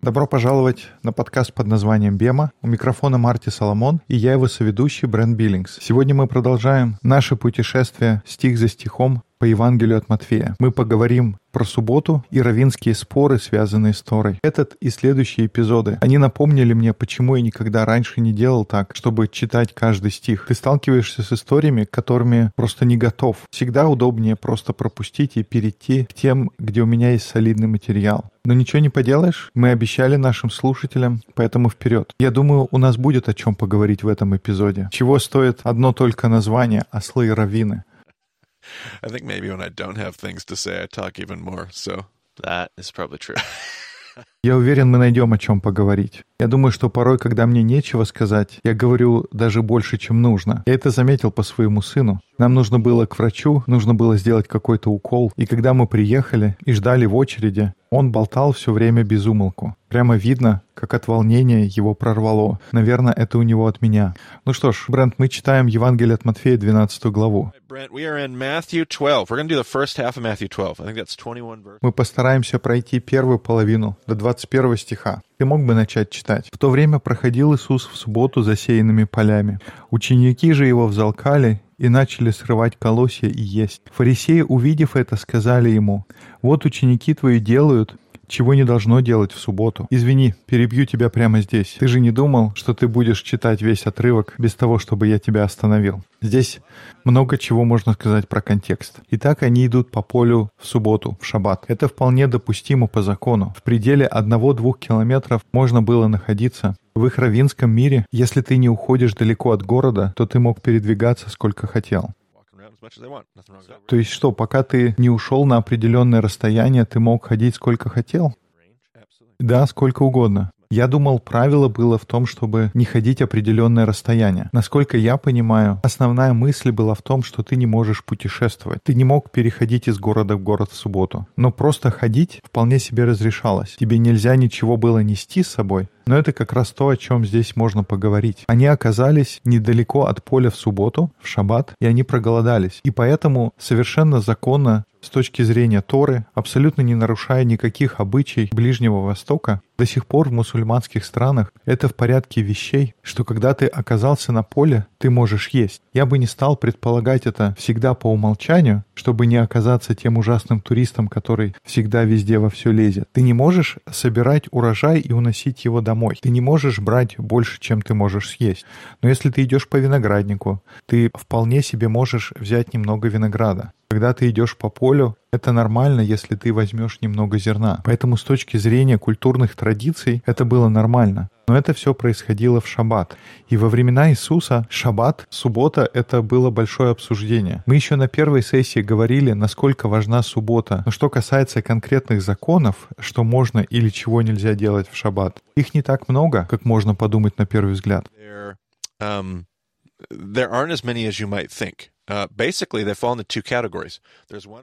Добро пожаловать на подкаст под названием «Бема». У микрофона Марти Соломон и я его соведущий Брент Биллингс. Сегодня мы продолжаем наше путешествие стих за стихом по Евангелию от Матфея. Мы поговорим про субботу и равинские споры, связанные с Торой. Этот и следующие эпизоды, они напомнили мне, почему я никогда раньше не делал так, чтобы читать каждый стих. Ты сталкиваешься с историями, которыми просто не готов. Всегда удобнее просто пропустить и перейти к тем, где у меня есть солидный материал. Но ничего не поделаешь, мы обещали нашим слушателям, поэтому вперед. Я думаю, у нас будет о чем поговорить в этом эпизоде. Чего стоит одно только название «Ослы и раввины». I think maybe when I don't have things to say, I talk even more. So that is probably true. Я уверен, мы найдем о чем поговорить. Я думаю, что порой, когда мне нечего сказать, я говорю даже больше, чем нужно. Я это заметил по своему сыну. Нам нужно было к врачу, нужно было сделать какой-то укол. И когда мы приехали и ждали в очереди, он болтал все время без умолку. Прямо видно, как от волнения его прорвало. Наверное, это у него от меня. Ну что ж, Брент, мы читаем Евангелие от Матфея, 12 главу. Мы постараемся пройти первую половину до 21 стиха. Ты мог бы начать читать. В то время проходил Иисус в субботу засеянными полями. Ученики же его взалкали и начали срывать колосья и есть. Фарисеи, увидев это, сказали ему, «Вот ученики твои делают, чего не должно делать в субботу. Извини, перебью тебя прямо здесь. Ты же не думал, что ты будешь читать весь отрывок без того, чтобы я тебя остановил. Здесь много чего можно сказать про контекст. Итак, они идут по полю в субботу, в шаббат. Это вполне допустимо по закону. В пределе одного-двух километров можно было находиться. В их равинском мире, если ты не уходишь далеко от города, то ты мог передвигаться сколько хотел. То есть что, пока ты не ушел на определенное расстояние, ты мог ходить сколько хотел? Да, сколько угодно. Я думал, правило было в том, чтобы не ходить определенное расстояние. Насколько я понимаю, основная мысль была в том, что ты не можешь путешествовать. Ты не мог переходить из города в город в субботу. Но просто ходить вполне себе разрешалось. Тебе нельзя ничего было нести с собой, но это как раз то, о чем здесь можно поговорить. Они оказались недалеко от поля в субботу, в шаббат, и они проголодались. И поэтому совершенно законно с точки зрения Торы, абсолютно не нарушая никаких обычаев Ближнего Востока, до сих пор в мусульманских странах это в порядке вещей, что когда ты оказался на поле, ты можешь есть. Я бы не стал предполагать это всегда по умолчанию, чтобы не оказаться тем ужасным туристом, который всегда везде во все лезет. Ты не можешь собирать урожай и уносить его домой. Ты не можешь брать больше, чем ты можешь съесть. Но если ты идешь по винограднику, ты вполне себе можешь взять немного винограда. Когда ты идешь по полю, это нормально, если ты возьмешь немного зерна. Поэтому с точки зрения культурных традиций это было нормально. Но это все происходило в шаббат. И во времена Иисуса шаббат, суббота — это было большое обсуждение. Мы еще на первой сессии говорили, насколько важна суббота. Но что касается конкретных законов, что можно или чего нельзя делать в шаббат, их не так много, как можно подумать на первый взгляд. There, um, there aren't as many as you might think. Uh,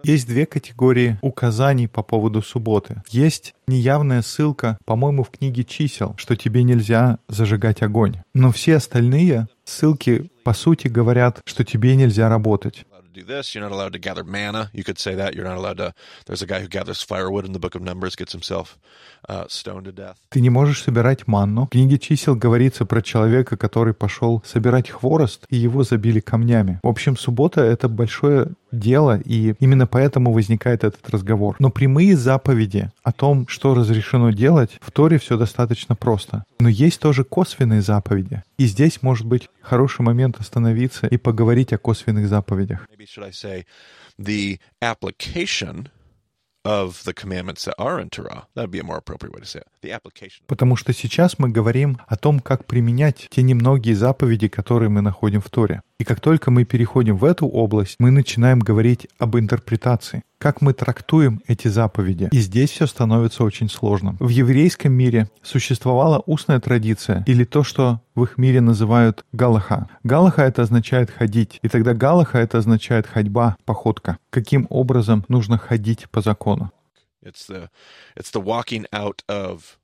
Есть две категории указаний по поводу субботы. Есть неявная ссылка, по-моему, в книге чисел, что тебе нельзя зажигать огонь. Но все остальные ссылки, по сути, говорят, что тебе нельзя работать do this. You're not allowed to gather manna. You could say that. You're not allowed to. There's a guy who gathers firewood in the book of Numbers, gets himself uh, stoned to death. Ты не можешь собирать манну. В книге чисел говорится про человека, который пошел собирать хворост, и его забили камнями. В общем, суббота — это большое дело, и именно поэтому возникает этот разговор. Но прямые заповеди о том, что разрешено делать, в Торе все достаточно просто. Но есть тоже косвенные заповеди. И здесь может быть хороший момент остановиться и поговорить о косвенных заповедях. Of the commandments that are in Torah. That would be a more appropriate way to say it. Потому что сейчас мы говорим о том, как применять те немногие заповеди, которые мы находим в Торе. И как только мы переходим в эту область, мы начинаем говорить об интерпретации. Как мы трактуем эти заповеди. И здесь все становится очень сложным. В еврейском мире существовала устная традиция, или то, что в их мире называют галаха. Галаха это означает ходить. И тогда галаха это означает ходьба, походка. Каким образом нужно ходить по закону. It's the, it's the walking out of.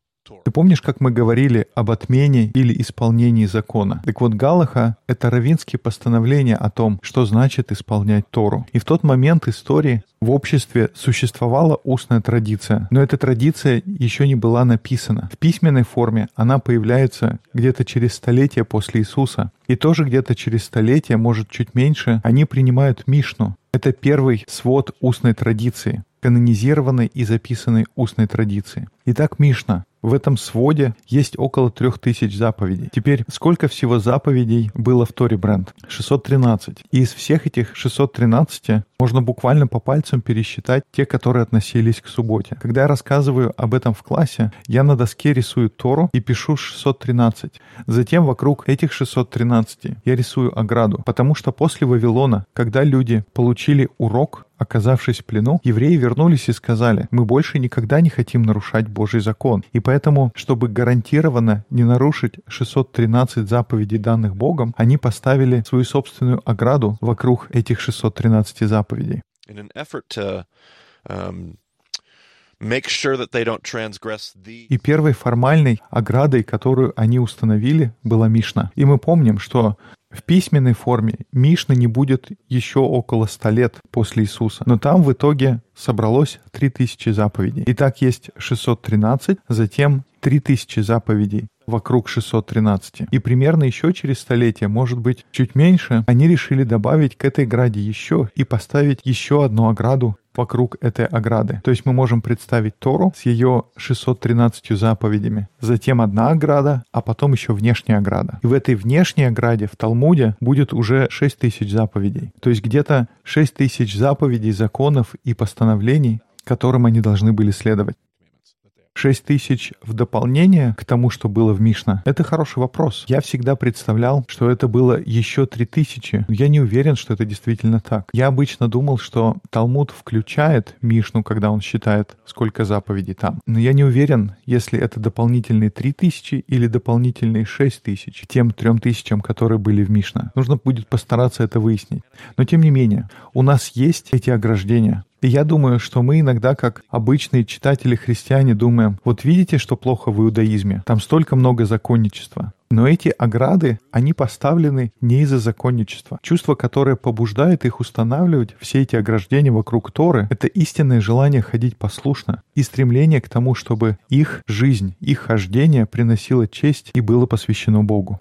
Ты помнишь, как мы говорили об отмене или исполнении закона? Так вот, Галаха — это равинские постановления о том, что значит исполнять Тору. И в тот момент истории в обществе существовала устная традиция, но эта традиция еще не была написана. В письменной форме она появляется где-то через столетие после Иисуса. И тоже где-то через столетие, может чуть меньше, они принимают Мишну. Это первый свод устной традиции, канонизированной и записанной устной традиции. Итак, Мишна. В этом своде есть около трех тысяч заповедей. Теперь, сколько всего заповедей было в Торе Бренд? 613. И из всех этих 613 можно буквально по пальцам пересчитать те, которые относились к субботе. Когда я рассказываю об этом в классе, я на доске рисую Тору и пишу 613. Затем вокруг этих 613 я рисую ограду, потому что после Вавилона, когда люди получили урок, Оказавшись в плену, евреи вернулись и сказали, мы больше никогда не хотим нарушать Божий закон. И поэтому, чтобы гарантированно не нарушить 613 заповедей данных Богом, они поставили свою собственную ограду вокруг этих 613 заповедей. In an effort to um, И первой формальной оградой, которую они установили, была Мишна. И мы помним, что в письменной форме Мишна не будет еще около ста лет после Иисуса, но там в итоге собралось 3000 заповедей. Итак, есть 613, затем 3000 заповедей вокруг 613. И примерно еще через столетие, может быть, чуть меньше, они решили добавить к этой ограде еще и поставить еще одну ограду вокруг этой ограды. То есть мы можем представить Тору с ее 613 заповедями. Затем одна ограда, а потом еще внешняя ограда. И в этой внешней ограде в Талмуде будет уже 6000 заповедей. То есть где-то 6000 заповедей, законов и постановлений, которым они должны были следовать. 6 тысяч в дополнение к тому, что было в Мишна? Это хороший вопрос. Я всегда представлял, что это было еще 3 тысячи, я не уверен, что это действительно так. Я обычно думал, что Талмуд включает Мишну, когда он считает, сколько заповедей там. Но я не уверен, если это дополнительные 3 тысячи или дополнительные 6 тысяч, тем 3 тысячам, которые были в Мишна. Нужно будет постараться это выяснить. Но тем не менее, у нас есть эти ограждения. И я думаю, что мы иногда, как обычные читатели-христиане, думаем, вот видите, что плохо в иудаизме? Там столько много законничества. Но эти ограды, они поставлены не из-за законничества. Чувство, которое побуждает их устанавливать все эти ограждения вокруг Торы, это истинное желание ходить послушно и стремление к тому, чтобы их жизнь, их хождение приносило честь и было посвящено Богу.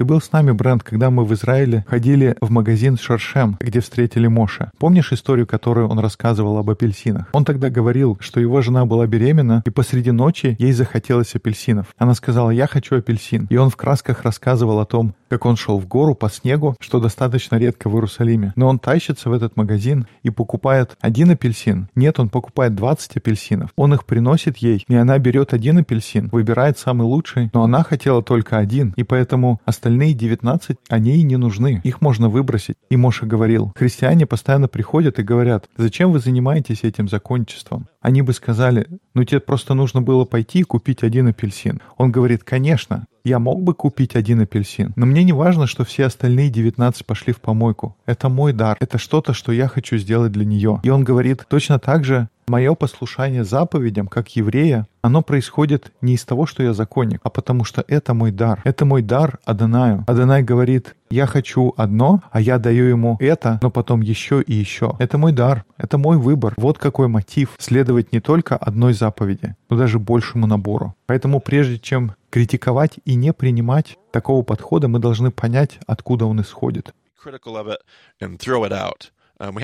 Ты был с нами, Брент, когда мы в Израиле ходили в магазин Шершем, где встретили Моша. Помнишь историю, которую он рассказывал об апельсинах? Он тогда говорил, что его жена была беременна, и посреди ночи ей захотелось апельсинов. Она сказала, я хочу апельсин. И он в красках рассказывал о том, как он шел в гору по снегу, что достаточно редко в Иерусалиме. Но он тащится в этот магазин и покупает один апельсин. Нет, он покупает 20 апельсинов. Он их приносит ей, и она берет один апельсин, выбирает самый лучший, но она хотела только один, и поэтому остальные 19, они ей не нужны. Их можно выбросить. И Моша говорил, христиане постоянно приходят и говорят, зачем вы занимаетесь этим закончеством? Они бы сказали, ну тебе просто нужно было пойти и купить один апельсин. Он говорит, конечно, я мог бы купить один апельсин, но мне не важно, что все остальные 19 пошли в помойку. Это мой дар, это что-то, что я хочу сделать для нее. И он говорит, точно так же мое послушание заповедям, как еврея, оно происходит не из того, что я законник, а потому что это мой дар. Это мой дар Адонаю. Адонай говорит, я хочу одно, а я даю ему это, но потом еще и еще. Это мой дар, это мой выбор. Вот какой мотив следовать не только одной заповеди, но даже большему набору. Поэтому прежде чем критиковать и не принимать такого подхода, мы должны понять, откуда он исходит. critical of it and throw it out. Um.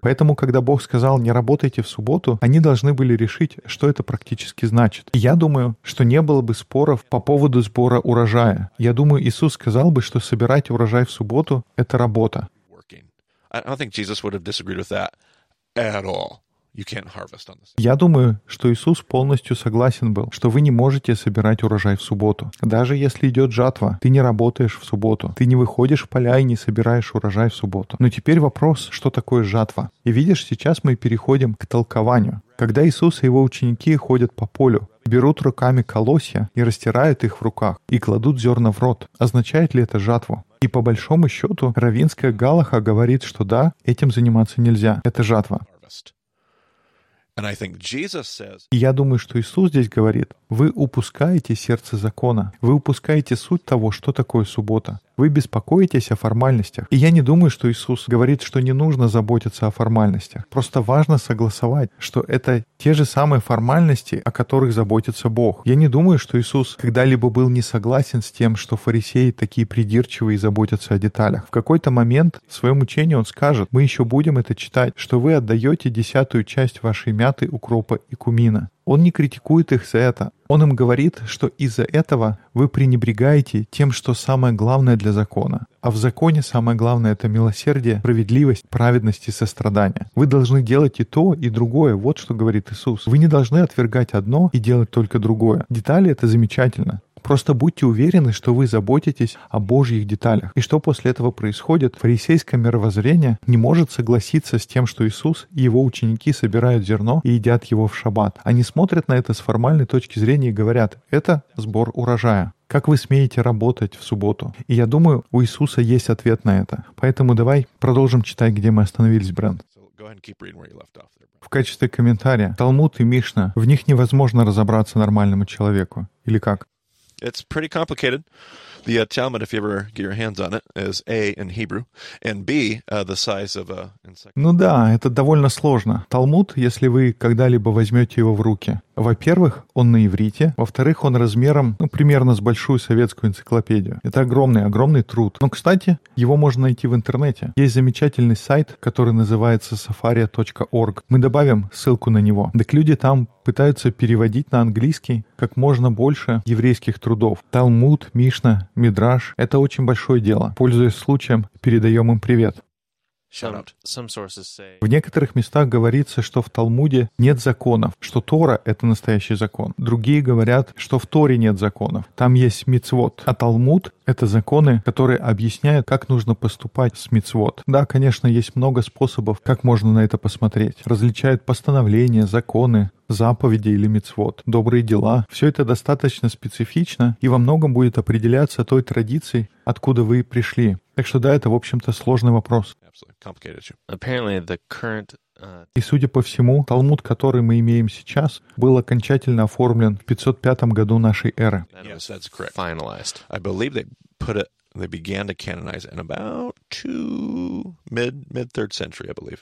Поэтому, когда Бог сказал «не работайте в субботу», они должны были решить, что это практически значит. И я думаю, что не было бы споров по поводу сбора урожая. Я думаю, Иисус сказал бы, что собирать урожай в субботу — это работа. I don't think Jesus would have disagreed with that at all. Я думаю, что Иисус полностью согласен был, что вы не можете собирать урожай в субботу. Даже если идет жатва, ты не работаешь в субботу. Ты не выходишь в поля и не собираешь урожай в субботу. Но теперь вопрос, что такое жатва? И видишь, сейчас мы переходим к толкованию. Когда Иисус и его ученики ходят по полю, берут руками колосья и растирают их в руках, и кладут зерна в рот. Означает ли это жатву? И по большому счету, равинская Галаха говорит, что да, этим заниматься нельзя. Это жатва. Harvest. And I think Jesus says, Я думаю, что Иисус здесь говорит, вы упускаете сердце закона, вы упускаете суть того, что такое суббота. Вы беспокоитесь о формальностях. И я не думаю, что Иисус говорит, что не нужно заботиться о формальностях. Просто важно согласовать, что это те же самые формальности, о которых заботится Бог. Я не думаю, что Иисус когда-либо был не согласен с тем, что фарисеи такие придирчивые и заботятся о деталях. В какой-то момент в своем учении он скажет, мы еще будем это читать, что вы отдаете десятую часть вашей мяты, укропа и кумина. Он не критикует их за это. Он им говорит, что из-за этого вы пренебрегаете тем, что самое главное для закона. А в законе самое главное — это милосердие, справедливость, праведность и сострадание. Вы должны делать и то, и другое. Вот что говорит Иисус. Вы не должны отвергать одно и делать только другое. Детали — это замечательно. Просто будьте уверены, что вы заботитесь о Божьих деталях. И что после этого происходит? Фарисейское мировоззрение не может согласиться с тем, что Иисус и его ученики собирают зерно и едят его в шаббат. Они смотрят на это с формальной точки зрения и говорят, это сбор урожая. Как вы смеете работать в субботу? И я думаю, у Иисуса есть ответ на это. Поэтому давай продолжим читать, где мы остановились, Брент. В качестве комментария, Талмуд и Мишна, в них невозможно разобраться нормальному человеку. Или как? It's pretty complicated. The uh, Talmud, if you ever get your hands on it, is A in Hebrew, and B uh, the size of a. Ну да, это довольно сложно. Талмуд, если вы когда-либо возьмете его в руки, во-первых, он на иврите, во-вторых, он размером, ну, примерно с большую советскую энциклопедию. Это огромный, огромный труд. Но, кстати, его можно найти в интернете. Есть замечательный сайт, который называется safari.org. Мы добавим ссылку на него. Так люди там пытаются переводить на английский как можно больше еврейских трудов. Талмуд, Мишна, Мидраш — это очень большое дело. Пользуясь случаем, передаем им привет. В некоторых местах говорится, что в Талмуде нет законов, что Тора — это настоящий закон. Другие говорят, что в Торе нет законов. Там есть мицвод. А Талмуд — это законы, которые объясняют, как нужно поступать с мицвод. Да, конечно, есть много способов, как можно на это посмотреть. Различают постановления, законы, заповеди или мицвод, добрые дела. Все это достаточно специфично и во многом будет определяться той традицией, откуда вы пришли. Так что да, это, в общем-то, сложный вопрос. Uh, И, судя по всему, Талмуд, который мы имеем сейчас, был окончательно оформлен в 505 году нашей эры. that Yes, was that's correct. finalized. I believe they put it. They began to canonize in about two mid mid third century, I believe.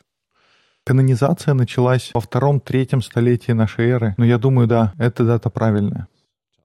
Канонизация началась во втором-третьем столетии нашей эры, но я думаю, да, эта дата правильная.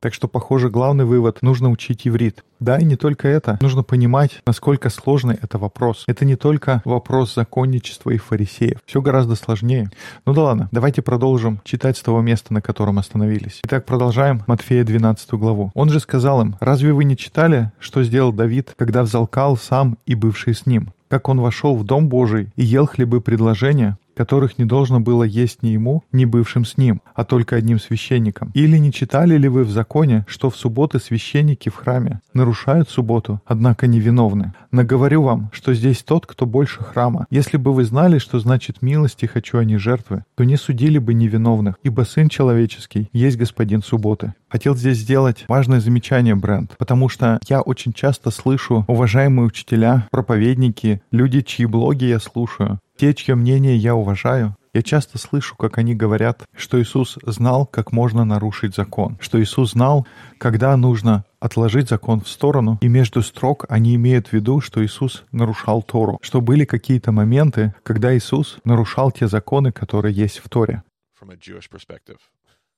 Так что, похоже, главный вывод — нужно учить иврит. Да, и не только это. Нужно понимать, насколько сложный это вопрос. Это не только вопрос законничества и фарисеев. Все гораздо сложнее. Ну да ладно, давайте продолжим читать с того места, на котором остановились. Итак, продолжаем Матфея 12 главу. Он же сказал им, «Разве вы не читали, что сделал Давид, когда взалкал сам и бывший с ним? Как он вошел в Дом Божий и ел хлебы предложения, которых не должно было есть ни ему, ни бывшим с ним, а только одним священником? Или не читали ли вы в законе, что в субботы священники в храме нарушают субботу, однако невиновны? Наговорю вам, что здесь тот, кто больше храма. Если бы вы знали, что значит милости хочу, а не жертвы, то не судили бы невиновных, ибо Сын Человеческий есть Господин субботы. Хотел здесь сделать важное замечание, Брент, потому что я очень часто слышу уважаемые учителя, проповедники, люди, чьи блоги я слушаю, те, чье мнение я уважаю, я часто слышу, как они говорят, что Иисус знал, как можно нарушить закон, что Иисус знал, когда нужно отложить закон в сторону, и между строк они имеют в виду, что Иисус нарушал Тору, что были какие-то моменты, когда Иисус нарушал те законы, которые есть в Торе. From a Jewish perspective,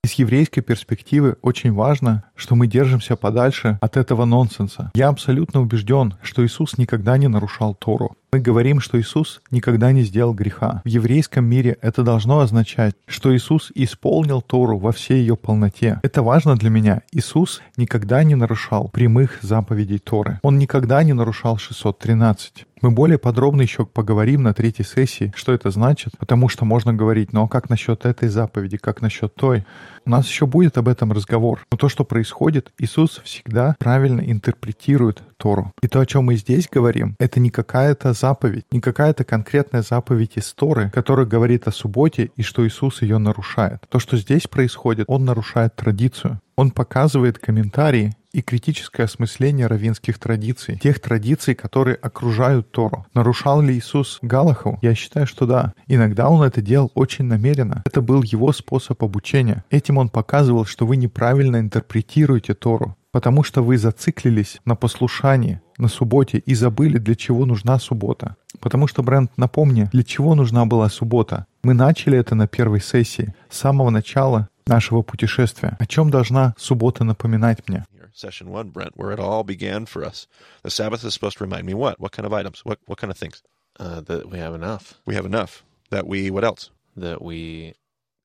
И с еврейской перспективы очень важно, что мы держимся подальше от этого нонсенса. Я абсолютно убежден, что Иисус никогда не нарушал Тору. Мы говорим, что Иисус никогда не сделал греха. В еврейском мире это должно означать, что Иисус исполнил Тору во всей ее полноте. Это важно для меня. Иисус никогда не нарушал прямых заповедей Торы. Он никогда не нарушал 613. Мы более подробно еще поговорим на третьей сессии, что это значит, потому что можно говорить, ну а как насчет этой заповеди, как насчет той? У нас еще будет об этом разговор. Но то, что происходит, Иисус всегда правильно интерпретирует Тору. И то, о чем мы здесь говорим, это не какая-то заповедь, не какая-то конкретная заповедь Торы, которая говорит о субботе и что Иисус ее нарушает. То, что здесь происходит, он нарушает традицию. Он показывает комментарии и критическое осмысление равинских традиций, тех традиций, которые окружают Тору. Нарушал ли Иисус Галаху? Я считаю, что да. Иногда он это делал очень намеренно. Это был его способ обучения. Этим он показывал, что вы неправильно интерпретируете Тору, потому что вы зациклились на послушании, на субботе и забыли, для чего нужна суббота. Потому что, Брент, напомни, для чего нужна была суббота? Мы начали это на первой сессии, с самого начала нашего путешествия. О чем должна суббота напоминать мне? Session one, Brent, where it all began for us. The Sabbath is supposed to remind me what? What kind of items? What what kind of things? uh, that we have enough. We have enough. That we what else? That we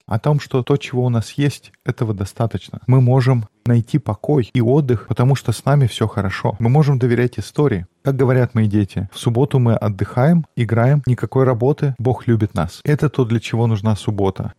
О том, что то, чего у нас есть, этого достаточно. Мы можем найти покой и отдых, потому что с нами все хорошо. Мы можем доверять истории. Как говорят мои дети, в субботу мы отдыхаем, играем, никакой работы, Бог любит нас. Это то, для чего нужна суббота.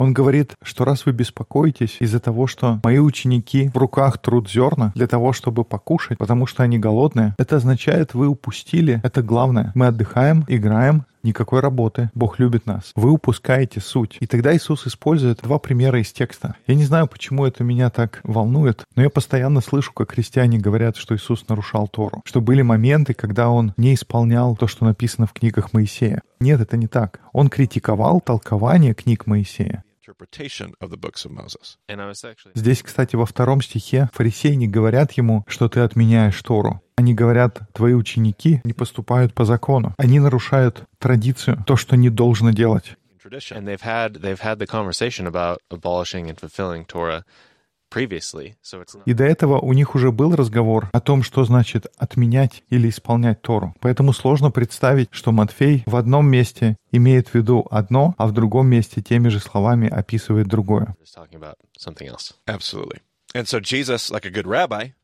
Он говорит, что раз вы беспокоитесь из-за того, что мои ученики в руках труд зерна для того, чтобы покушать, потому что они голодные, это означает, вы упустили это главное. Мы отдыхаем, играем, никакой работы. Бог любит нас. Вы упускаете суть. И тогда Иисус использует два примера из текста. Я не знаю, почему это меня так волнует, но я постоянно слышу, как христиане говорят, что Иисус нарушал Тору, что были моменты, когда Он не исполнял то, что написано в книгах Моисея. Нет, это не так. Он критиковал толкование книг Моисея. Interpretation of the books of Moses. and I was actually Здесь, кстати, во втором стихе фарисеи не говорят ему, что ты отменяешь Тору. Они говорят, твои ученики не поступают по закону. Они нарушают традицию, то, что не должно делать. Tradition. and they've had they've had the conversation about abolishing and fulfilling Torah И до этого у них уже был разговор о том, что значит отменять или исполнять Тору. Поэтому сложно представить, что Матфей в одном месте имеет в виду одно, а в другом месте теми же словами описывает другое. just talking about something else. Absolutely. And so Jesus, like a good rabbi, has us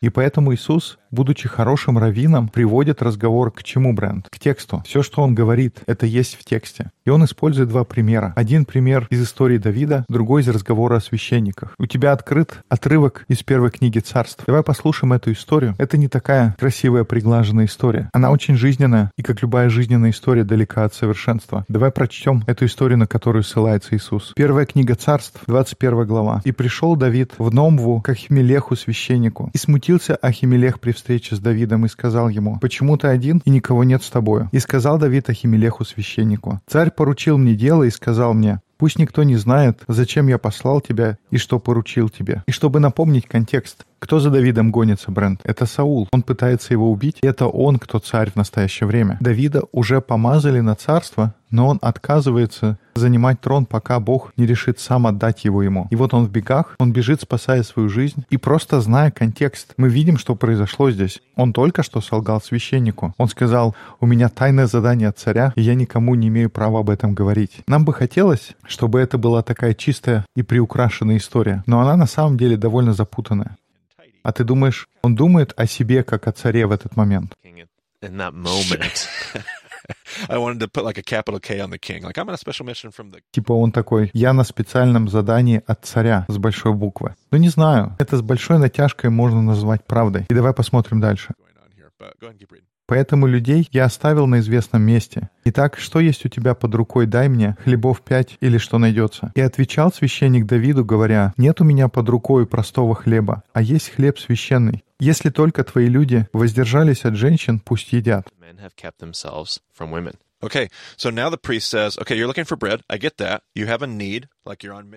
И поэтому Иисус, будучи хорошим раввином, приводит разговор к чему, Брент? К тексту. Все, что он говорит, это есть в тексте. И он использует два примера. Один пример из истории Давида, другой из разговора о священниках. У тебя открыт отрывок из первой книги царств. Давай послушаем эту историю. Это не такая красивая, приглаженная история. Она очень жизненная, и как любая жизненная история далека от совершенства. Давай прочтем эту историю, на которую ссылается Иисус. Первая книга царств, 21 глава. «И пришел Давид в Номву к Ахимелеху священнику. И смутился Ахимелех при встрече с Давидом и сказал ему, «Почему ты один, и никого нет с тобою?» И сказал Давид Ахимелеху священнику, «Царь поручил мне дело и сказал мне, Пусть никто не знает, зачем я послал тебя и что поручил тебе. И чтобы напомнить контекст, кто за Давидом гонится, Брент? Это Саул. Он пытается его убить. Это он, кто царь в настоящее время. Давида уже помазали на царство, но он отказывается занимать трон, пока Бог не решит сам отдать его ему. И вот он в бегах, он бежит, спасая свою жизнь. И просто зная контекст, мы видим, что произошло здесь. Он только что солгал священнику. Он сказал, у меня тайное задание от царя, и я никому не имею права об этом говорить. Нам бы хотелось, чтобы это была такая чистая и приукрашенная история, но она на самом деле довольно запутанная. А ты думаешь, он думает о себе как о царе в этот момент? Типа он такой, я на специальном задании от царя с большой буквы. Ну не знаю, это с большой натяжкой можно назвать правдой. И давай посмотрим дальше. Поэтому людей я оставил на известном месте. Итак, что есть у тебя под рукой, дай мне, хлебов пять или что найдется. И отвечал священник Давиду, говоря, нет у меня под рукой простого хлеба, а есть хлеб священный. Если только твои люди воздержались от женщин, пусть едят. Okay, so now the priest says, okay, you're looking for bread. I get that. You have a need.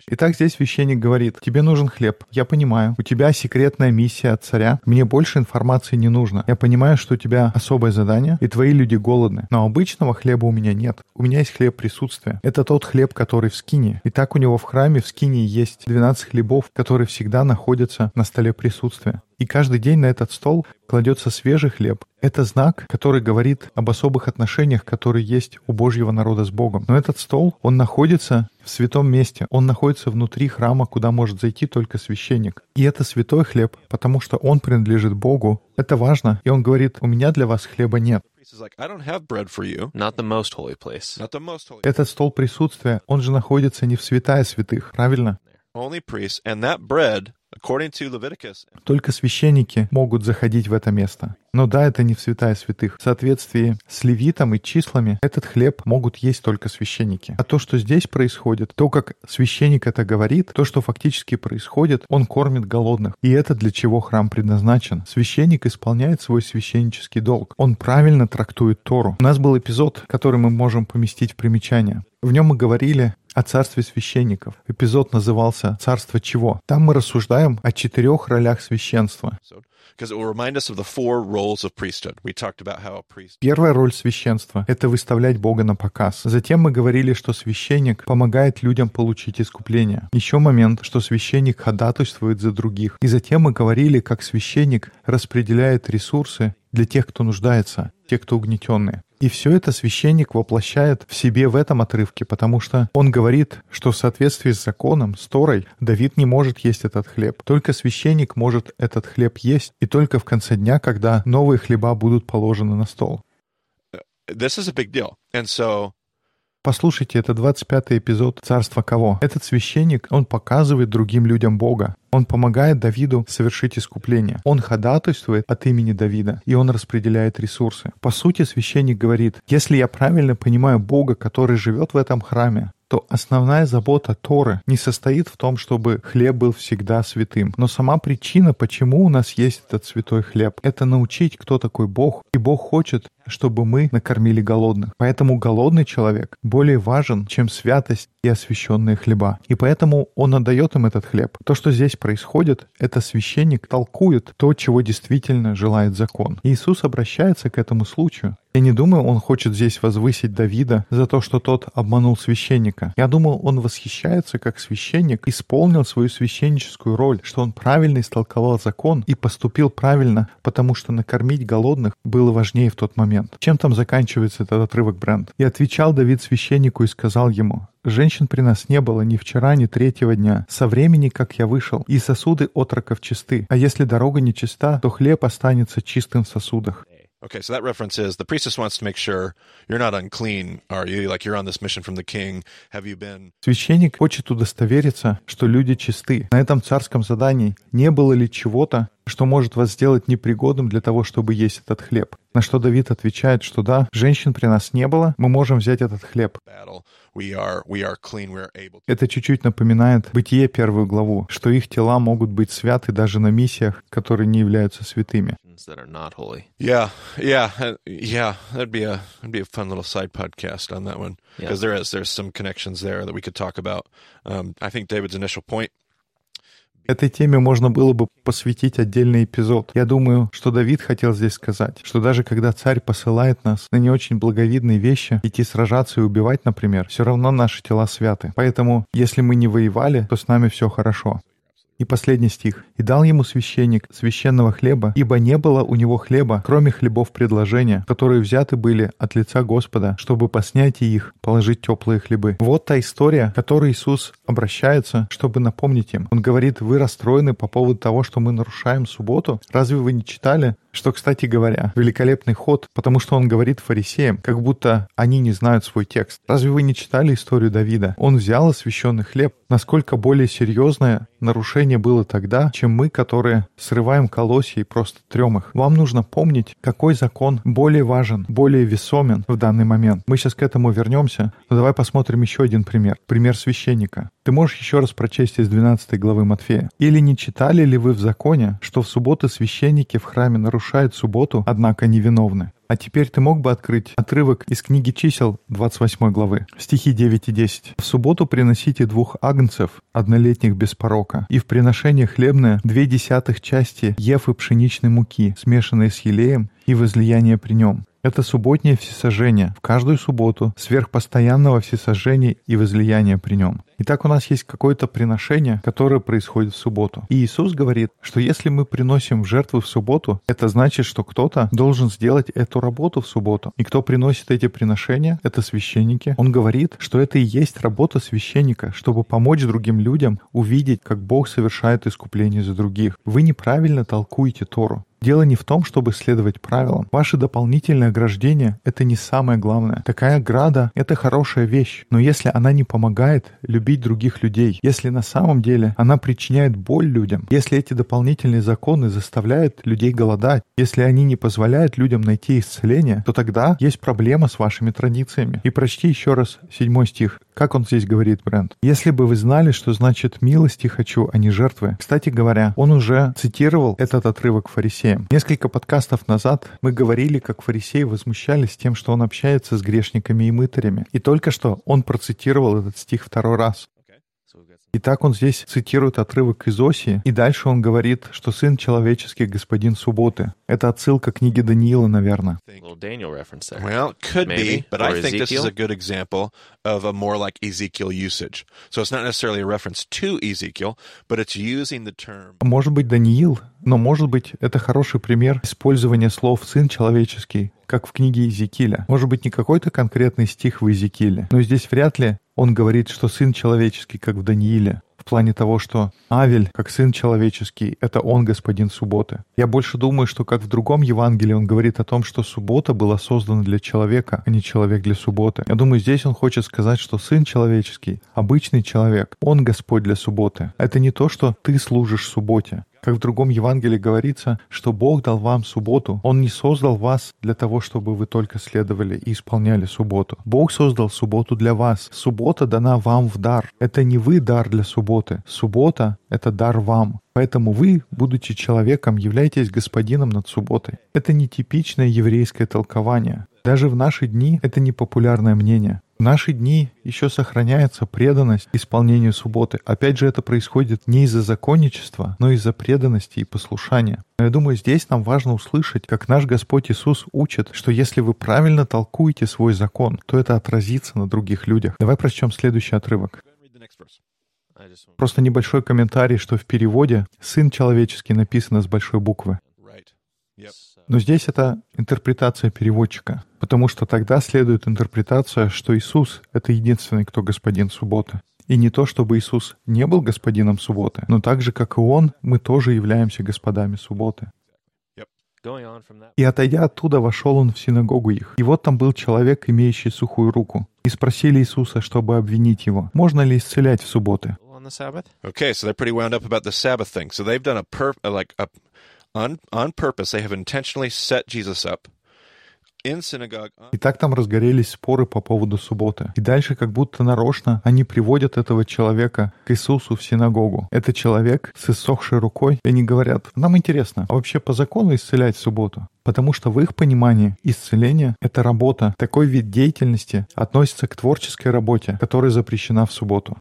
Итак, здесь священник говорит, тебе нужен хлеб. Я понимаю, у тебя секретная миссия от царя. Мне больше информации не нужно. Я понимаю, что у тебя особое задание, и твои люди голодны. Но обычного хлеба у меня нет. У меня есть хлеб присутствия. Это тот хлеб, который в скине. И так у него в храме в скине есть 12 хлебов, которые всегда находятся на столе присутствия. И каждый день на этот стол кладется свежий хлеб. Это знак, который говорит об особых отношениях, которые есть у Божьего народа с Богом. Но этот стол, он находится в святом месте. Он находится внутри храма, куда может зайти только священник. И это святой хлеб, потому что он принадлежит Богу. Это важно. И он говорит, у меня для вас хлеба нет. Этот стол присутствия, он же находится не в святая святых, правильно? Только священники могут заходить в это место. Но да, это не в святая святых. В соответствии с левитом и числами этот хлеб могут есть только священники. А то, что здесь происходит, то, как священник это говорит, то, что фактически происходит, он кормит голодных. И это для чего храм предназначен. Священник исполняет свой священнический долг. Он правильно трактует Тору. У нас был эпизод, который мы можем поместить в примечание. В нем мы говорили о царстве священников. Эпизод назывался «Царство чего?». Там мы рассуждаем о четырех ролях священства. Первая роль священства — это выставлять Бога на показ. Затем мы говорили, что священник помогает людям получить искупление. Еще момент, что священник ходатайствует за других. И затем мы говорили, как священник распределяет ресурсы для тех, кто нуждается, те, кто угнетенные. И все это священник воплощает в себе в этом отрывке, потому что он говорит, что в соответствии с законом, с Торой, Давид не может есть этот хлеб. Только священник может этот хлеб есть, и только в конце дня, когда новые хлеба будут положены на стол. this is a big deal. And so Послушайте, это 25-й эпизод «Царства кого?». Этот священник, он показывает другим людям Бога. Он помогает Давиду совершить искупление. Он ходатайствует от имени Давида, и он распределяет ресурсы. По сути, священник говорит, если я правильно понимаю Бога, который живет в этом храме, то основная забота Торы не состоит в том, чтобы хлеб был всегда святым. Но сама причина, почему у нас есть этот святой хлеб, это научить, кто такой Бог. И Бог хочет, чтобы мы накормили голодных. Поэтому голодный человек более важен, чем святость и освященные хлеба. И поэтому он отдает им этот хлеб. То, что здесь происходит, это священник толкует то, чего действительно желает закон. Иисус обращается к этому случаю. Я не думаю, он хочет здесь возвысить Давида за то, что тот обманул священника. Я думаю, он восхищается, как священник исполнил свою священническую роль, что он правильно истолковал закон и поступил правильно, потому что накормить голодных было важнее в тот момент. Чем там заканчивается этот отрывок, Брент? И отвечал Давид священнику и сказал ему, Женщин при нас не было ни вчера, ни третьего дня, со времени, как я вышел, и сосуды отроков чисты. А если дорога не чиста, то хлеб останется чистым в сосудах. Okay, so that reference is the priestess wants to make sure you're not unclean, are you? Like you're on this mission from the king. Have you been? Священник хочет удостовериться, что люди чисты. На этом царском задании не было ли чего-то, что может вас сделать непригодным для того, чтобы есть этот хлеб. На что Давид отвечает, что да, женщин при нас не было, мы можем взять этот хлеб. Это чуть-чуть напоминает Бытие первую главу, что их тела могут быть святы даже на миссиях, которые не являются святыми. Yeah, yeah, yeah. That'd be a that'd be a fun little side podcast on that one Yeah. because there is there's some connections there that we could talk about. Um, I think David's initial point Этой теме можно было бы посвятить отдельный эпизод. Я думаю, что Давид хотел здесь сказать, что даже когда царь посылает нас на не очень благовидные вещи, идти сражаться и убивать, например, все равно наши тела святы. Поэтому, если мы не воевали, то с нами все хорошо. И последний стих. «И дал ему священник священного хлеба, ибо не было у него хлеба, кроме хлебов предложения, которые взяты были от лица Господа, чтобы по снятии их положить теплые хлебы». Вот та история, к которой Иисус обращается, чтобы напомнить им. Он говорит, вы расстроены по поводу того, что мы нарушаем субботу? Разве вы не читали, что, кстати говоря, великолепный ход, потому что он говорит фарисеям, как будто они не знают свой текст. Разве вы не читали историю Давида? Он взял освященный хлеб. Насколько более серьезное нарушение было тогда, чем мы, которые срываем колосья и просто трем их. Вам нужно помнить, какой закон более важен, более весомен в данный момент. Мы сейчас к этому вернемся, но давай посмотрим еще один пример. Пример священника. Ты можешь еще раз прочесть из 12 главы Матфея. «Или не читали ли вы в законе, что в субботы священники в храме нарушают субботу, однако невиновны?» А теперь ты мог бы открыть отрывок из книги чисел 28 главы, стихи 9 и 10. «В субботу приносите двух агнцев, однолетних без порока, и в приношение хлебное две десятых части ефы пшеничной муки, смешанной с елеем, и возлияние при нем. Это субботнее всесожжение, в каждую субботу, сверхпостоянного всесожжения и возлияния при нем. Итак, у нас есть какое-то приношение, которое происходит в субботу. И Иисус говорит, что если мы приносим в жертву в субботу, это значит, что кто-то должен сделать эту работу в субботу. И кто приносит эти приношения, это священники. Он говорит, что это и есть работа священника, чтобы помочь другим людям увидеть, как Бог совершает искупление за других. Вы неправильно толкуете Тору. Дело не в том, чтобы следовать правилам. Ваше дополнительное ограждение — это не самое главное. Такая ограда — это хорошая вещь. Но если она не помогает любить любить других людей, если на самом деле она причиняет боль людям, если эти дополнительные законы заставляют людей голодать, если они не позволяют людям найти исцеление, то тогда есть проблема с вашими традициями. И прочти еще раз седьмой стих. Как он здесь говорит, Брент? «Если бы вы знали, что значит милости хочу, а не жертвы». Кстати говоря, он уже цитировал этот отрывок фарисеям. Несколько подкастов назад мы говорили, как фарисеи возмущались тем, что он общается с грешниками и мытарями. И только что он процитировал этот стих второй раз. И так он здесь цитирует отрывок из Осии, и дальше он говорит, что Сын Человеческий — Господин Субботы. Это отсылка к книге Даниила, наверное. Little Daniel reference there. Well, it could Maybe. be, but Or I think this is Ezekiel. a good example of a more like Ezekiel usage. So it's not necessarily a reference to Ezekiel, but it's using the term. Может быть, Даниил, но может быть, это хороший пример использования слов «сын человеческий», как в книге Иезекииля. Может быть, не какой-то конкретный стих в Иезекииле, но здесь вряд ли он говорит, что сын человеческий, как в Данииле, в плане того, что Авель, как сын человеческий, это он господин субботы. Я больше думаю, что как в другом Евангелии он говорит о том, что суббота была создана для человека, а не человек для субботы. Я думаю, здесь он хочет сказать, что сын человеческий, обычный человек, он Господь для субботы. Это не то, что ты служишь субботе. Как в другом Евангелии говорится, что Бог дал вам субботу. Он не создал вас для того, чтобы вы только следовали и исполняли субботу. Бог создал субботу для вас. Суббота дана вам в дар. Это не вы дар для субботы. Суббота — это дар вам. Поэтому вы, будучи человеком, являетесь господином над субботой. Это не типичное еврейское толкование. Даже в наши дни это не популярное мнение. В наши дни еще сохраняется преданность исполнению субботы. Опять же, это происходит не из-за законничества, но из-за преданности и послушания. Но я думаю, здесь нам важно услышать, как наш Господь Иисус учит, что если вы правильно толкуете свой закон, то это отразится на других людях. Давай прочтем следующий отрывок. Просто небольшой комментарий, что в переводе «сын человеческий» написано с большой буквы. Right. Yep. Но здесь это интерпретация переводчика, потому что тогда следует интерпретация, что Иисус — это единственный, кто господин субботы. И не то, чтобы Иисус не был господином субботы, но так же, как и Он, мы тоже являемся господами субботы. И отойдя оттуда, вошел он в синагогу их. И вот там был человек, имеющий сухую руку. И спросили Иисуса, чтобы обвинить его, можно ли исцелять в субботы. On the Sabbath? Okay, so they're pretty wound up about the Sabbath thing. So they've done a per like a on on purpose. They have intentionally set Jesus up in synagogue. И так там разгорелись споры по поводу субботы. И дальше, как будто нарочно, они приводят этого человека к Иисусу в синагогу. Это человек с иссохшей рукой. И они говорят, нам интересно, а вообще по закону исцелять в субботу? Потому что в их понимании исцеление — это работа. Такой вид деятельности относится к творческой работе, которая запрещена в субботу.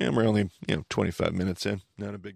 And we're only you know 25 minutes in.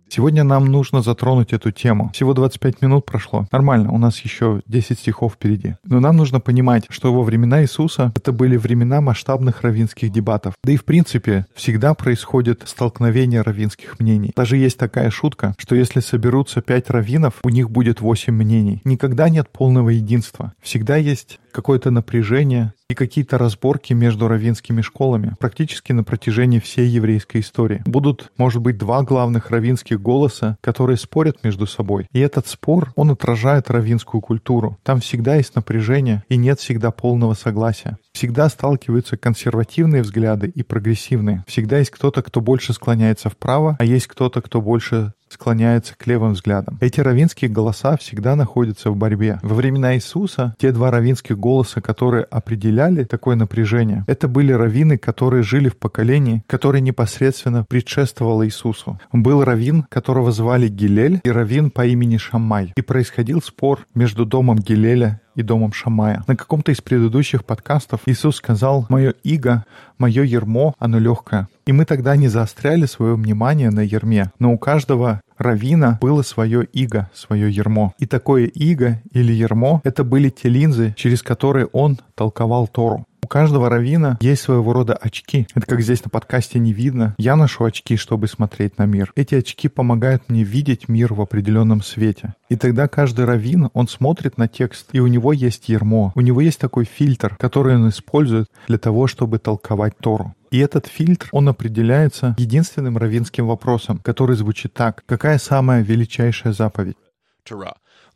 Сегодня нам нужно затронуть эту тему. Всего 25 минут прошло. Нормально, у нас еще 10 стихов впереди. Но нам нужно понимать, что во времена Иисуса это были времена масштабных раввинских дебатов. Да и в принципе всегда происходит столкновение раввинских мнений. Даже есть такая шутка, что если соберутся 5 раввинов, у них будет 8 мнений. Никогда нет полного единства. Всегда есть какое-то напряжение и какие-то разборки между раввинскими школами практически на протяжении всей еврейской истории. Будут, может быть, два главных раввинских голоса, которые спорят между собой. И этот спор, он отражает раввинскую культуру. Там всегда есть напряжение и нет всегда полного согласия. Всегда сталкиваются консервативные взгляды и прогрессивные. Всегда есть кто-то, кто больше склоняется вправо, а есть кто-то, кто больше склоняется к левым взглядам. Эти равинские голоса всегда находятся в борьбе. Во времена Иисуса те два равинских голоса, которые определяли такое напряжение, это были раввины, которые жили в поколении, которое непосредственно предшествовало Иисусу. Был раввин, которого звали Гилель, и раввин по имени Шамай. И происходил спор между домом Гилеля и домом Шамая. На каком-то из предыдущих подкастов Иисус сказал «Мое иго, мое ермо, оно легкое». И мы тогда не заостряли свое внимание на ерме, но у каждого равина было свое иго, свое ермо. И такое иго или ермо — это были те линзы, через которые он толковал Тору. У каждого равина есть своего рода очки. Это как здесь на подкасте не видно. Я ношу очки, чтобы смотреть на мир. Эти очки помогают мне видеть мир в определенном свете. И тогда каждый раввин, он смотрит на текст, и у него есть ермо. У него есть такой фильтр, который он использует для того, чтобы толковать Тору. И этот фильтр, он определяется единственным раввинским вопросом, который звучит так. Какая самая величайшая заповедь?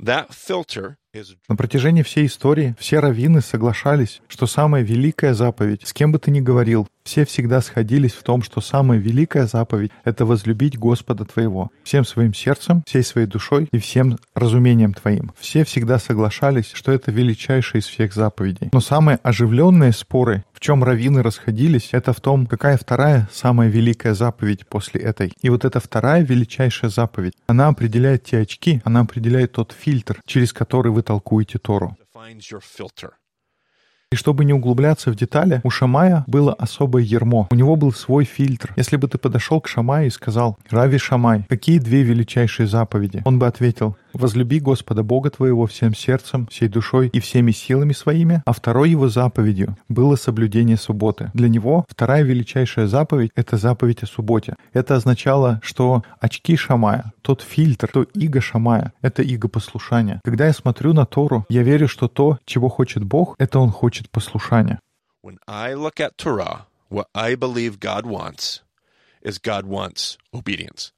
That filter На протяжении всей истории все раввины соглашались, что самая великая заповедь, с кем бы ты ни говорил, все всегда сходились в том, что самая великая заповедь — это возлюбить Господа твоего всем своим сердцем, всей своей душой и всем разумением твоим. Все всегда соглашались, что это величайшая из всех заповедей. Но самые оживленные споры, в чем раввины расходились, это в том, какая вторая самая великая заповедь после этой. И вот эта вторая величайшая заповедь, она определяет те очки, она определяет тот фильтр, через который вы толкуете Тору. И чтобы не углубляться в детали, у Шамая было особое ермо. У него был свой фильтр. Если бы ты подошел к Шамаю и сказал, «Рави Шамай, какие две величайшие заповеди?» Он бы ответил, «Возлюби Господа Бога твоего всем сердцем, всей душой и всеми силами своими». А второй его заповедью было соблюдение субботы. Для него вторая величайшая заповедь — это заповедь о субботе. Это означало, что очки Шамая, тот фильтр, то иго Шамая — это иго послушания. Когда я смотрю на Тору, я верю, что то, чего хочет Бог, это Он хочет послушания. When I look at Torah, what I believe God wants is God wants obedience.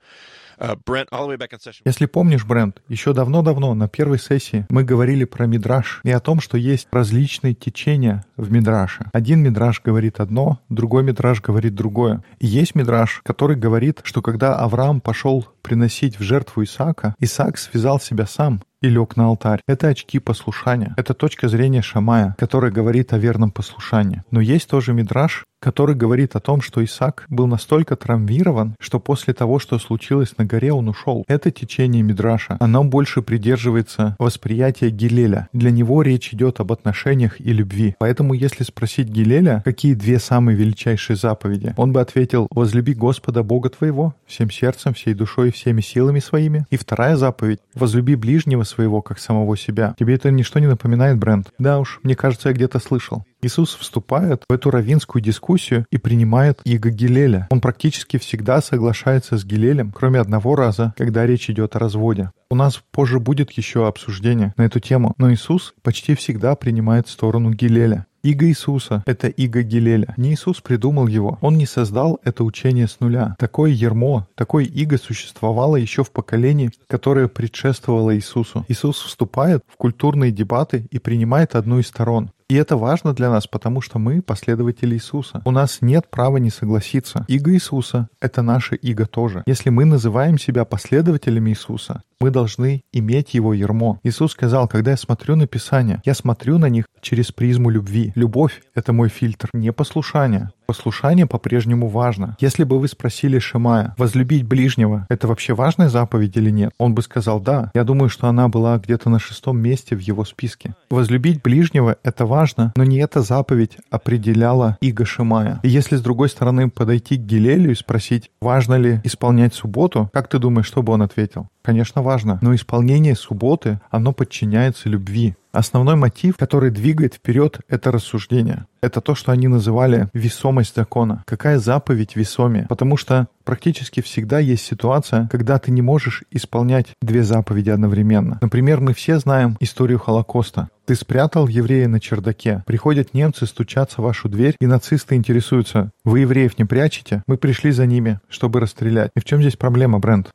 Session. Если помнишь, Брент, еще давно-давно на первой сессии мы говорили про мидраш и о том, что есть различные течения в мидраше. Один мидраш говорит одно, другой мидраш говорит другое. И есть мидраш, который говорит, что когда Авраам пошел приносить в жертву Исаака, Исаак связал себя сам и лег на алтарь. Это очки послушания. Это точка зрения Шамая, которая говорит о верном послушании. Но есть тоже мидраш, который говорит о том, что Исаак был настолько травмирован, что после того, что случилось на горе, он ушел. Это течение Мидраша. Оно больше придерживается восприятия Гилеля. Для него речь идет об отношениях и любви. Поэтому, если спросить Гилеля, какие две самые величайшие заповеди, он бы ответил «Возлюби Господа Бога твоего всем сердцем, всей душой и всеми силами своими». И вторая заповедь «Возлюби ближнего своего, как самого себя». Тебе это ничто не напоминает, Брент? Да уж, мне кажется, я где-то слышал. Иисус вступает в эту равинскую дискуссию и принимает иго Гилеля. Он практически всегда соглашается с Гилелем, кроме одного раза, когда речь идет о разводе. У нас позже будет еще обсуждение на эту тему, но Иисус почти всегда принимает сторону Гилеля. Иго Иисуса — это иго Гилеля. Не Иисус придумал его. Он не создал это учение с нуля. Такое ермо, такое иго существовало еще в поколении, которое предшествовало Иисусу. Иисус вступает в культурные дебаты и принимает одну из сторон. И это важно для нас, потому что мы последователи Иисуса. У нас нет права не согласиться. Иго Иисуса — это наше иго тоже. Если мы называем себя последователями Иисуса, мы должны иметь его ермо. Иисус сказал, когда я смотрю на Писание, я смотрю на них через призму любви. Любовь — это мой фильтр, не послушание. Послушание по-прежнему важно. Если бы вы спросили Шимая, возлюбить ближнего — это вообще важная заповедь или нет? Он бы сказал «да». Я думаю, что она была где-то на шестом месте в его списке. Возлюбить ближнего — это важно, но не эта заповедь определяла иго Шимая. И если с другой стороны подойти к Гилелю и спросить, важно ли исполнять субботу, как ты думаешь, что бы он ответил? Конечно, важно, но исполнение субботы, оно подчиняется любви. Основной мотив, который двигает вперед, это рассуждение. Это то, что они называли весомость закона. Какая заповедь весомее? Потому что практически всегда есть ситуация, когда ты не можешь исполнять две заповеди одновременно. Например, мы все знаем историю Холокоста. Ты спрятал еврея на чердаке. Приходят немцы, стучатся в вашу дверь, и нацисты интересуются. Вы евреев не прячете? Мы пришли за ними, чтобы расстрелять. И в чем здесь проблема, Брент?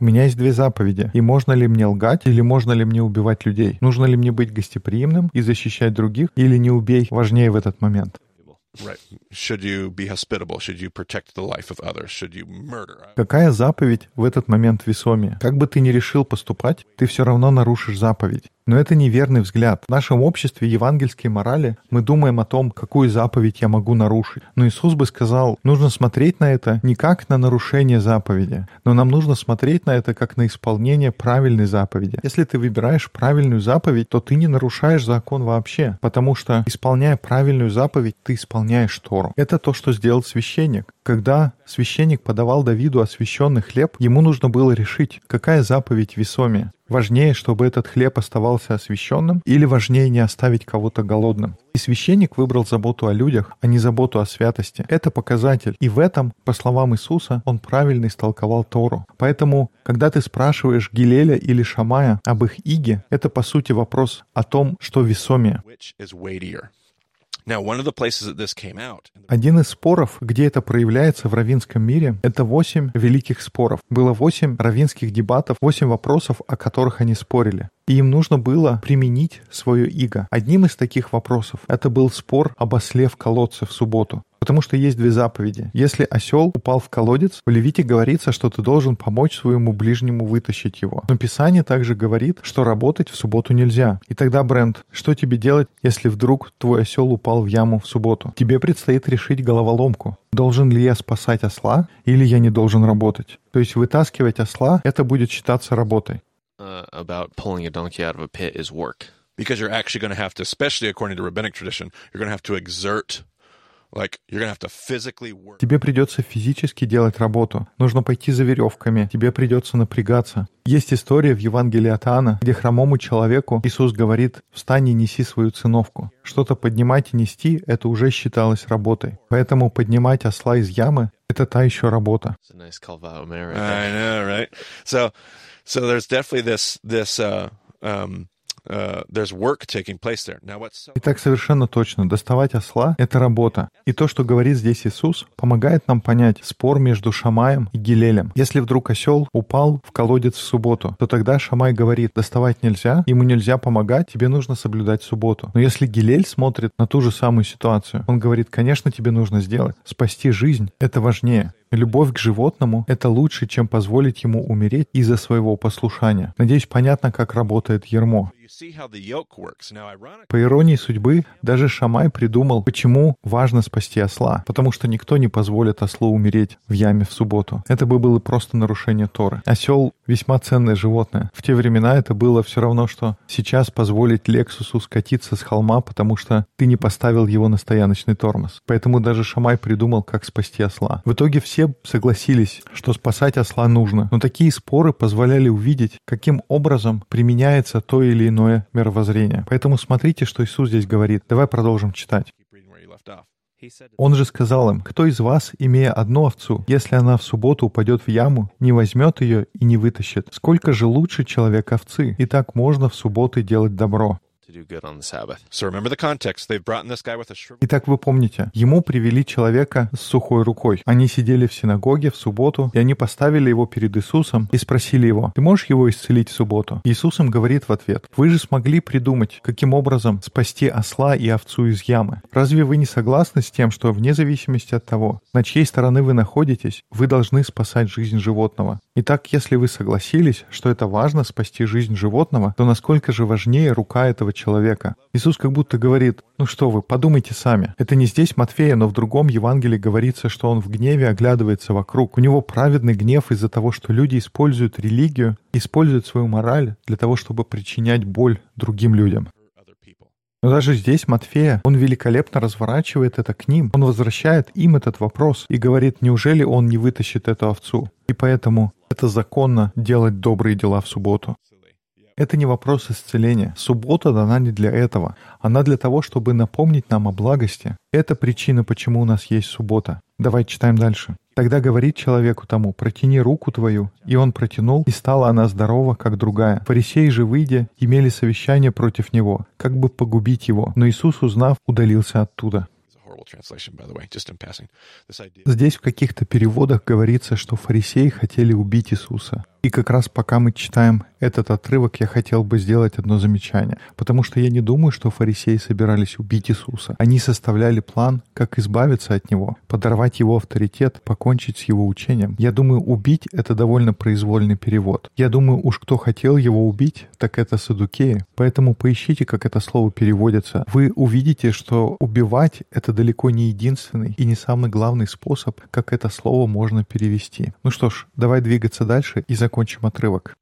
У меня есть две заповеди. И можно ли мне лгать, или можно ли мне убивать людей? Нужно ли мне быть гостеприимным и защищать других, или не убей важнее в этот момент? Какая заповедь в этот момент весомее? Как бы ты ни решил поступать, ты все равно нарушишь заповедь. Но это неверный взгляд. В нашем обществе евангельской морали мы думаем о том, какую заповедь я могу нарушить. Но Иисус бы сказал, нужно смотреть на это не как на нарушение заповеди, но нам нужно смотреть на это как на исполнение правильной заповеди. Если ты выбираешь правильную заповедь, то ты не нарушаешь закон вообще, потому что, исполняя правильную заповедь, ты исполняешь Тору. Это то, что сделал священник. Когда священник подавал Давиду освященный хлеб, ему нужно было решить, какая заповедь весомее. Важнее, чтобы этот хлеб оставался освященным, или важнее не оставить кого-то голодным. И священник выбрал заботу о людях, а не заботу о святости. Это показатель. И в этом, по словам Иисуса, он правильно истолковал Тору. Поэтому, когда ты спрашиваешь Гилеля или Шамая об их иге, это по сути вопрос о том, что весомее. Один из споров, где это проявляется в равинском мире, это восемь великих споров. Было восемь равинских дебатов, восемь вопросов, о которых они спорили. И им нужно было применить свое иго. Одним из таких вопросов это был спор об осле в колодце в субботу. Потому что есть две заповеди. Если осел упал в колодец, в Левите говорится, что ты должен помочь своему ближнему вытащить его. Но Писание также говорит, что работать в субботу нельзя. И тогда, Брент, что тебе делать, если вдруг твой осел упал в яму в субботу? Тебе предстоит решить головоломку. Должен ли я спасать осла или я не должен работать? То есть вытаскивать осла, это будет считаться работой. Uh, about pulling a donkey out of a pit is work. because you're actually going to have to, especially according to rabbinic tradition, you're going to have to exert, Тебе придется физически делать работу. Нужно пойти за веревками. Тебе придется напрягаться. Есть история в Евангелии от Иоанна, где хромому человеку Иисус говорит «Встань и неси свою циновку». Что-то поднимать и нести — это уже считалось работой. Поэтому поднимать осла из ямы — это та еще работа. I know, right? So there's definitely this, this, uh, um, so Итак, совершенно точно, доставать осла — это работа. И то, что говорит здесь Иисус, помогает нам понять спор между Шамаем и Гилелем. Если вдруг осел упал в колодец в субботу, то тогда Шамай говорит, доставать нельзя, ему нельзя помогать, тебе нужно соблюдать субботу. Но если Гилель смотрит на ту же самую ситуацию, он говорит, конечно, тебе нужно сделать. Спасти жизнь — это важнее. Любовь к животному — это лучше, чем позволить ему умереть из-за своего послушания. Надеюсь, понятно, как работает ермо. По иронии судьбы, даже Шамай придумал, почему важно спасти осла. Потому что никто не позволит ослу умереть в яме в субботу. Это бы было просто нарушение Торы. Осел — весьма ценное животное. В те времена это было все равно, что сейчас позволить Лексусу скатиться с холма, потому что ты не поставил его на стояночный тормоз. Поэтому даже Шамай придумал, как спасти осла. В итоге все согласились, что спасать осла нужно. Но такие споры позволяли увидеть, каким образом применяется то или иное мировоззрение. Поэтому смотрите, что Иисус здесь говорит. Давай продолжим читать. Он же сказал им, кто из вас, имея одну овцу, если она в субботу упадет в яму, не возьмет ее и не вытащит? Сколько же лучше человек овцы? И так можно в субботы делать добро. Итак, вы помните, ему привели человека с сухой рукой. Они сидели в синагоге в субботу, и они поставили его перед Иисусом и спросили его, «Ты можешь его исцелить в субботу?» Иисус им говорит в ответ, «Вы же смогли придумать, каким образом спасти осла и овцу из ямы. Разве вы не согласны с тем, что вне зависимости от того, на чьей стороны вы находитесь, вы должны спасать жизнь животного? Итак, если вы согласились, что это важно спасти жизнь животного, то насколько же важнее рука этого человека? Иисус как будто говорит, ну что вы, подумайте сами. Это не здесь Матфея, но в другом Евангелии говорится, что он в гневе оглядывается вокруг. У него праведный гнев из-за того, что люди используют религию, используют свою мораль для того, чтобы причинять боль другим людям. Но даже здесь Матфея, он великолепно разворачивает это к ним. Он возвращает им этот вопрос и говорит, неужели он не вытащит эту овцу? И поэтому это законно делать добрые дела в субботу. Это не вопрос исцеления. Суббота дана не для этого. Она для того, чтобы напомнить нам о благости. Это причина, почему у нас есть суббота. Давай читаем дальше. Тогда говорит человеку тому, протяни руку твою. И он протянул, и стала она здорова, как другая. Фарисеи же, выйдя, имели совещание против него, как бы погубить его. Но Иисус, узнав, удалился оттуда. Здесь в каких-то переводах говорится, что фарисеи хотели убить Иисуса. И как раз пока мы читаем этот отрывок, я хотел бы сделать одно замечание. Потому что я не думаю, что фарисеи собирались убить Иисуса. Они составляли план, как избавиться от Него, подорвать Его авторитет, покончить с Его учением. Я думаю, убить — это довольно произвольный перевод. Я думаю, уж кто хотел Его убить, так это садукеи. Поэтому поищите, как это слово переводится. Вы увидите, что убивать — это далеко не единственный и не самый главный способ, как это слово можно перевести. Ну что ж, давай двигаться дальше и закончим отрывок.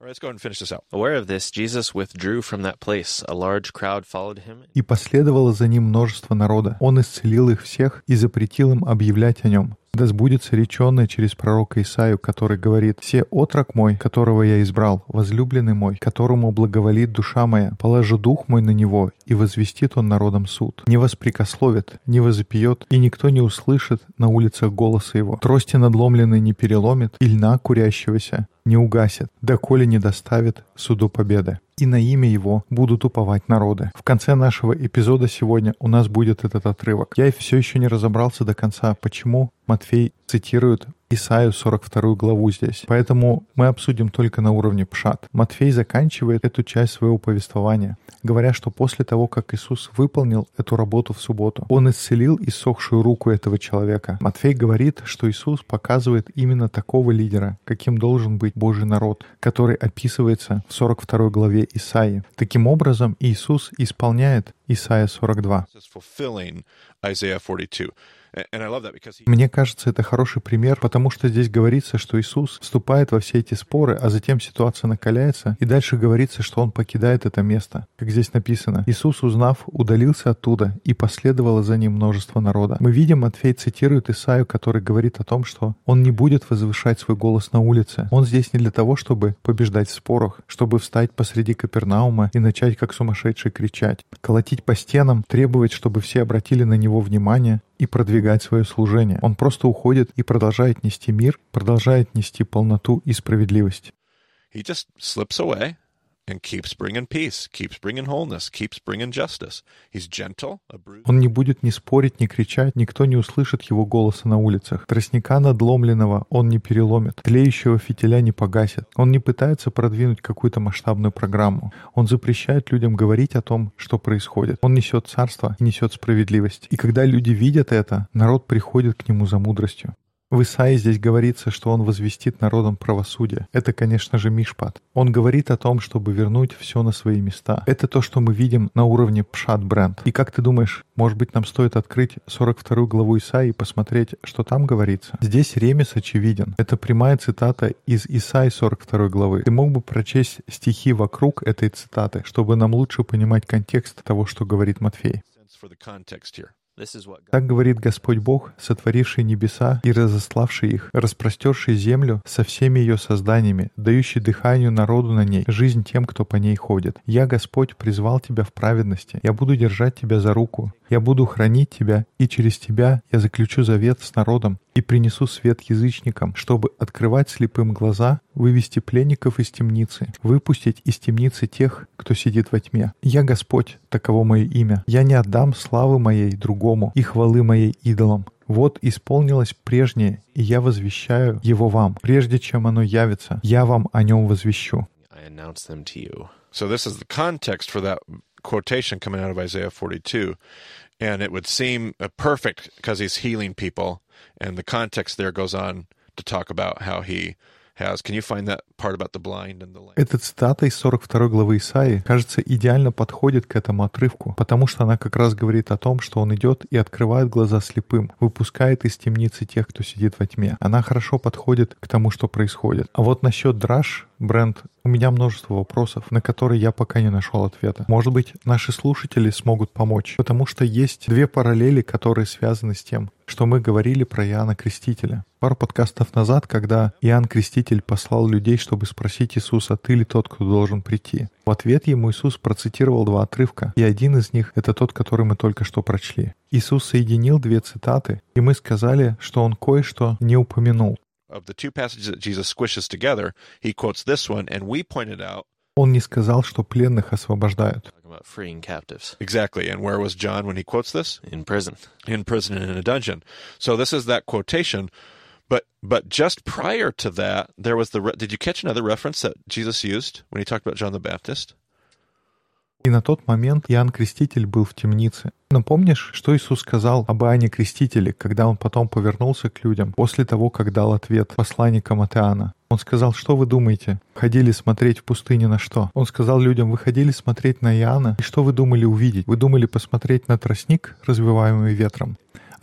Followed him. И последовало за ним множество народа. Он исцелил их всех и запретил им объявлять о нем. Да сбудется реченное через пророка Исаию, который говорит, «Се отрок мой, которого я избрал, возлюбленный мой, которому благоволит душа моя, положу дух мой на него, и возвестит он народом суд. Не воспрекословит, не возопьет, и никто не услышит на улицах голоса его. Трости надломленной не переломит, и льна курящегося не угасит, доколе не доставит суду победы. И на имя его будут уповать народы. В конце нашего эпизода сегодня у нас будет этот отрывок. Я все еще не разобрался до конца, почему Матфей цитирует Исаию 42 главу здесь. Поэтому мы обсудим только на уровне пшат. Матфей заканчивает эту часть своего повествования, говоря, что после того, как Иисус выполнил эту работу в субботу, Он исцелил иссохшую руку этого человека. Матфей говорит, что Иисус показывает именно такого лидера, каким должен быть Божий народ, который описывается в 42 главе Исаии. Таким образом, Иисус исполняет Исаия 42. Мне кажется, это хороший пример, потому что здесь говорится, что Иисус вступает во все эти споры, а затем ситуация накаляется, и дальше говорится, что Он покидает это место. Как здесь написано, Иисус, узнав, удалился оттуда, и последовало за ним множество народа. Мы видим, Матфей цитирует Исаию, который говорит о том, что он не будет возвышать свой голос на улице. Он здесь не для того, чтобы побеждать в спорах, чтобы встать посреди Капернаума и начать как сумасшедший кричать, колотить по стенам, требовать, чтобы все обратили на него внимание, и продвигать свое служение. Он просто уходит и продолжает нести мир, продолжает нести полноту и справедливость. He just slips away Он не будет ни спорить, ни кричать, никто не услышит его голоса на улицах. Тростника надломленного он не переломит, тлеющего фитиля не погасит. Он не пытается продвинуть какую-то масштабную программу. Он запрещает людям говорить о том, что происходит. Он несет царство и несет справедливость. И когда люди видят это, народ приходит к нему за мудростью. В Исаии здесь говорится, что он возвестит народам правосудие. Это, конечно же, Мишпат. Он говорит о том, чтобы вернуть все на свои места. Это то, что мы видим на уровне Пшат Бренд. И как ты думаешь, может быть, нам стоит открыть 42 главу Исаии и посмотреть, что там говорится? Здесь ремес очевиден. Это прямая цитата из Исаии 42 главы. Ты мог бы прочесть стихи вокруг этой цитаты, чтобы нам лучше понимать контекст того, что говорит Матфей. Так говорит Господь Бог, сотворивший небеса и разославший их, распростерший землю со всеми ее созданиями, дающий дыханию народу на ней, жизнь тем, кто по ней ходит. Я, Господь, призвал тебя в праведности. Я буду держать тебя за руку. Я буду хранить тебя, и через тебя я заключу завет с народом и принесу свет язычникам, чтобы открывать слепым глаза, вывести пленников из темницы, выпустить из темницы тех, кто сидит во тьме. Я Господь, таково мое имя. Я не отдам славы моей другому и хвалы моей идолам. Вот исполнилось прежнее, и я возвещаю его вам. Прежде чем оно явится, я вам о нем возвещу. So this is the context for that quotation coming out of Isaiah 42. And it would seem uh, perfect because he's healing people. And the context there goes on to talk about how he has. Can you find that part about the blind and the lame? Эта цитата из 42 главы Исаии, кажется, идеально подходит к этому отрывку, потому что она как раз говорит о том, что он идет и открывает глаза слепым, выпускает из темницы тех, кто сидит во тьме. Она хорошо подходит к тому, что происходит. А вот насчет драж, бренд у меня множество вопросов, на которые я пока не нашел ответа. Может быть, наши слушатели смогут помочь, потому что есть две параллели, которые связаны с тем, что мы говорили про Иоанна Крестителя. Пару подкастов назад, когда Иоанн Креститель послал людей, чтобы спросить Иисуса, ты ли тот, кто должен прийти? В ответ ему Иисус процитировал два отрывка, и один из них — это тот, который мы только что прочли. Иисус соединил две цитаты, и мы сказали, что он кое-что не упомянул of the two passages that Jesus squishes together, he quotes this one, and we pointed out. Он не сказал, что пленных освобождают. Freeing captives. Exactly. And where was John when he quotes this? In prison. In prison and in a dungeon. So this is that quotation. But but just prior to that, there was the. Re- Did you catch another reference that Jesus used when he talked about John the Baptist? И на тот момент Иоанн Креститель был в темнице. Но помнишь, что Иисус сказал об Иоанне Крестителе, когда он потом повернулся к людям, после того, как дал ответ посланникам от Иоанна? Он сказал, что вы думаете? Ходили смотреть в пустыне на что? Он сказал людям, вы ходили смотреть на Иоанна, и что вы думали увидеть? Вы думали посмотреть на тростник, развиваемый ветром?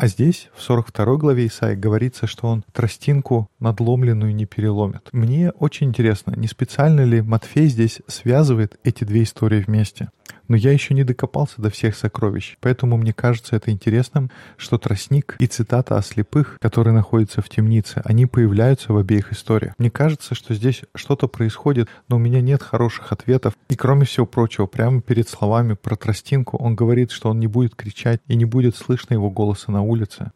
А здесь, в 42 главе Исаи, говорится, что он тростинку надломленную не переломит. Мне очень интересно, не специально ли Матфей здесь связывает эти две истории вместе? Но я еще не докопался до всех сокровищ, поэтому мне кажется это интересным, что тростник и цитата о слепых, которые находятся в темнице, они появляются в обеих историях. Мне кажется, что здесь что-то происходит, но у меня нет хороших ответов. И кроме всего прочего, прямо перед словами про тростинку он говорит, что он не будет кричать и не будет слышно его голоса на улице.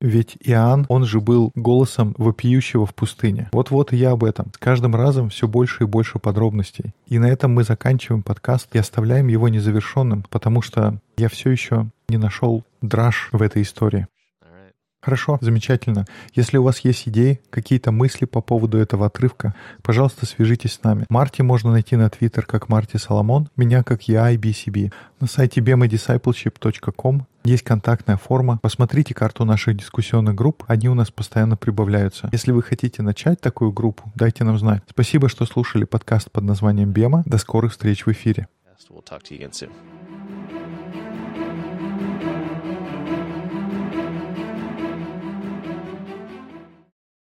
Ведь Иоанн, он же был голосом вопиющего в пустыне. Вот-вот и я об этом. С каждым разом все больше и больше подробностей. И на этом мы заканчиваем подкаст и оставляем его незавершенным, потому что я все еще не нашел драж в этой истории. Хорошо, замечательно. Если у вас есть идеи, какие-то мысли по поводу этого отрывка, пожалуйста, свяжитесь с нами. Марти можно найти на Твиттер как Марти Соломон, меня как я IBCB. На сайте bemadiscipleship.com есть контактная форма. Посмотрите карту наших дискуссионных групп, они у нас постоянно прибавляются. Если вы хотите начать такую группу, дайте нам знать. Спасибо, что слушали подкаст под названием «Бема». До скорых встреч в эфире. We'll talk to you again soon.